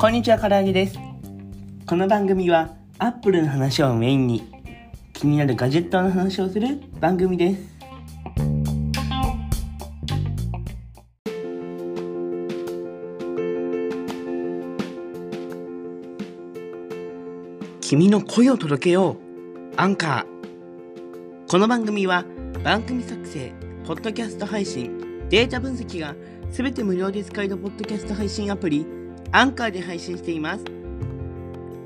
こんにちは、からあげです。この番組は Apple の話をメインに気になるガジェットの話をする番組です。君の声を届けようアンカーこの番組は番組作成、ポッドキャスト配信、データ分析がすべて無料で使えるポッドキャスト配信アプリアンカーで配信しています。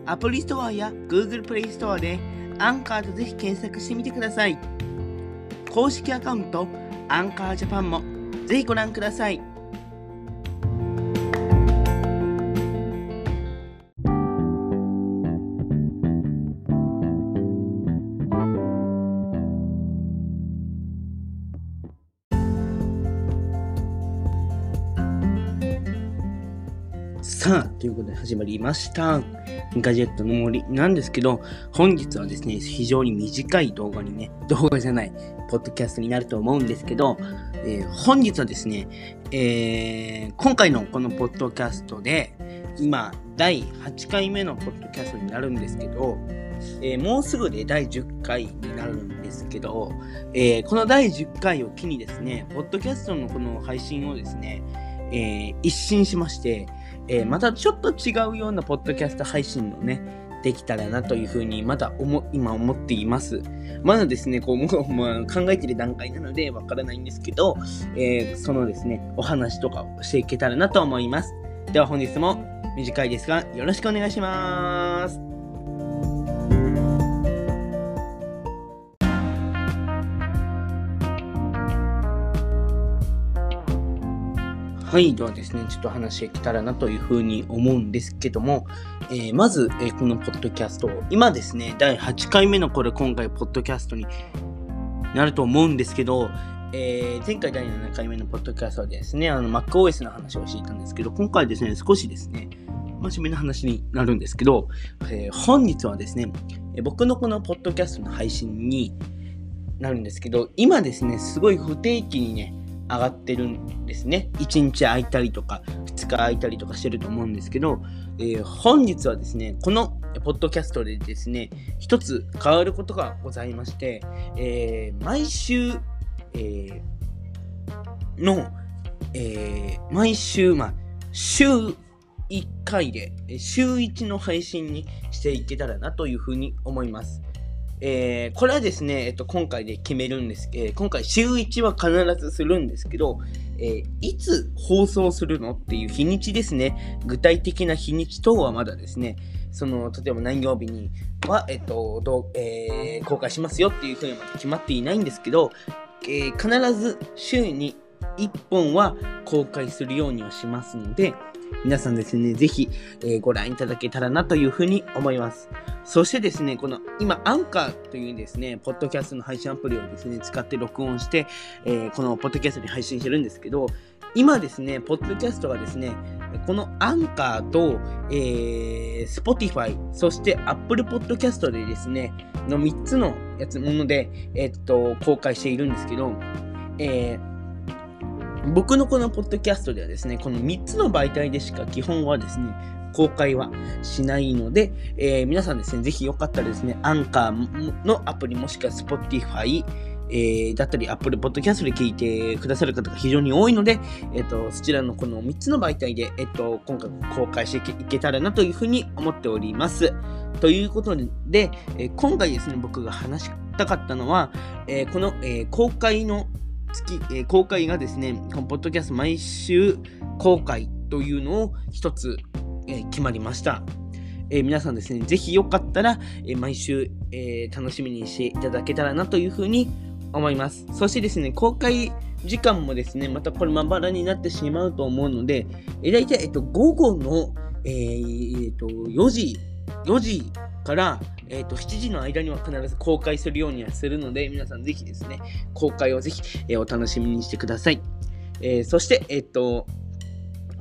アプリストアや Google プレイストアでアンカーとぜひ検索してみてください。公式アカウントアンカージャパンもぜひご覧ください。さあ、ということで始まりました。ガジェットの森なんですけど、本日はですね、非常に短い動画にね、動画じゃない、ポッドキャストになると思うんですけど、えー本日はですね、えー今回のこのポッドキャストで、今、第8回目のポッドキャストになるんですけど、えーもうすぐで第10回になるんですけど、えーこの第10回を機にですね、ポッドキャストのこの配信をですね、えー一新しまして、えーまたちょっと違うようなポッドキャスト配信をね、できたらなというふうに、まだ思、今思っています。まだですね、こう、もう、まあ、考えている段階なのでわからないんですけど、えーそのですね、お話とかをしていけたらなと思います。では本日も短いですが、よろしくお願いします。はい。ではですね、ちょっと話していけたらなというふうに思うんですけども、えーまず、えーこのポッドキャスト、今ですね、第8回目のこれ、今回、ポッドキャストになると思うんですけど、えー前回第7回目のポッドキャストでですね、あの MacOS の話をしていたんですけど、今回ですね、少しですね、真面目な話になるんですけど、えー本日はですね、え僕のこのポッドキャストの配信になるんですけど、今ですね、すごい不定期にね、上がってるんですね。1日空いたりとか、2日空いたりとかしてると思うんですけど、えー本日はですね、このポッドキャストでですね、一つ変わることがございまして、えー毎週、えーの、え毎週、まあ、週1回で、週1の配信にしていけたらなというふうに思います。えーこれはですね、えっと、今回で決めるんです、えー今回週1は必ずするんですけど、えーいつ放送するのっていう日にちですね。具体的な日にち等はまだですね、その、例えば何曜日には、えっと、どう、えー公開しますよっていうふうにまだ決まっていないんですけど、え必ず週に1本は公開するようにはしますので、皆さんですね、ぜひ、えーご覧いただけたらなというふうに思います。そしてですね、この今、アンカーというですね、ポッドキャストの配信アプリをですね、使って録音して、えーこのポッドキャストに配信してるんですけど、今ですね、ポッドキャストがですね、このアンカーと、えー、Spotify、そして Apple Podcast でですね、の3つのやつもので、えっと、公開しているんですけど、えー僕のこのポッドキャストではですね、この3つの媒体でしか基本はですね、公開はしないので、えー皆さんですね、ぜひよかったらですね、アンカーのアプリもしくは Spotify、えーだったり Apple Podcast で聞いてくださる方が非常に多いので、えっ、と、そちらのこの3つの媒体で、えっ、と、今回も公開していけいけたらなというふうに思っております。ということで、えー今回ですね、僕が話したかったのは、えーこの、えー公開の月、えー公開がですね、このポッドキャスト毎週公開というのを一つ、えー決まりました。えー皆さんですね、ぜひよかったら、え毎週、え楽しみにしていただけたらなというふうに思います。そしてですね、公開時間もですね、またこれまばらになってしまうと思うので、えー、大体、えっと、午後の、えーえっと、4時、4時から、えっと、7時の間には必ず公開するようにはするので、皆さんぜひですね、公開をぜひ、えーお楽しみにしてください。えーそして、えっと、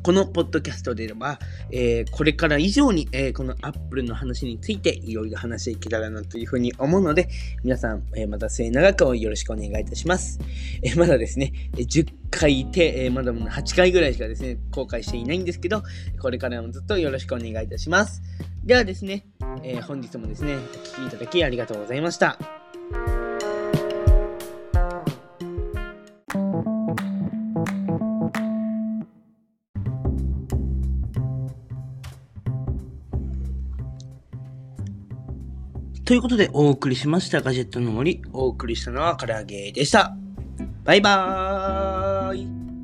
このポッドキャストでは、えー、これから以上に、えー、この Apple の話についていろいろ話していけたらなというふうに思うので、皆さん、えー、また末永くをよろしくお願いいたします。えまだですね、10回で、えまだ8回ぐらいしかですね、公開していないんですけど、これからもずっとよろしくお願いいたします。ではですね、え本日もですね、お聴きいただきありがとうございました。ということでお送りしましたガジェットの森、お送りしたのは唐揚げでした。バイバーイ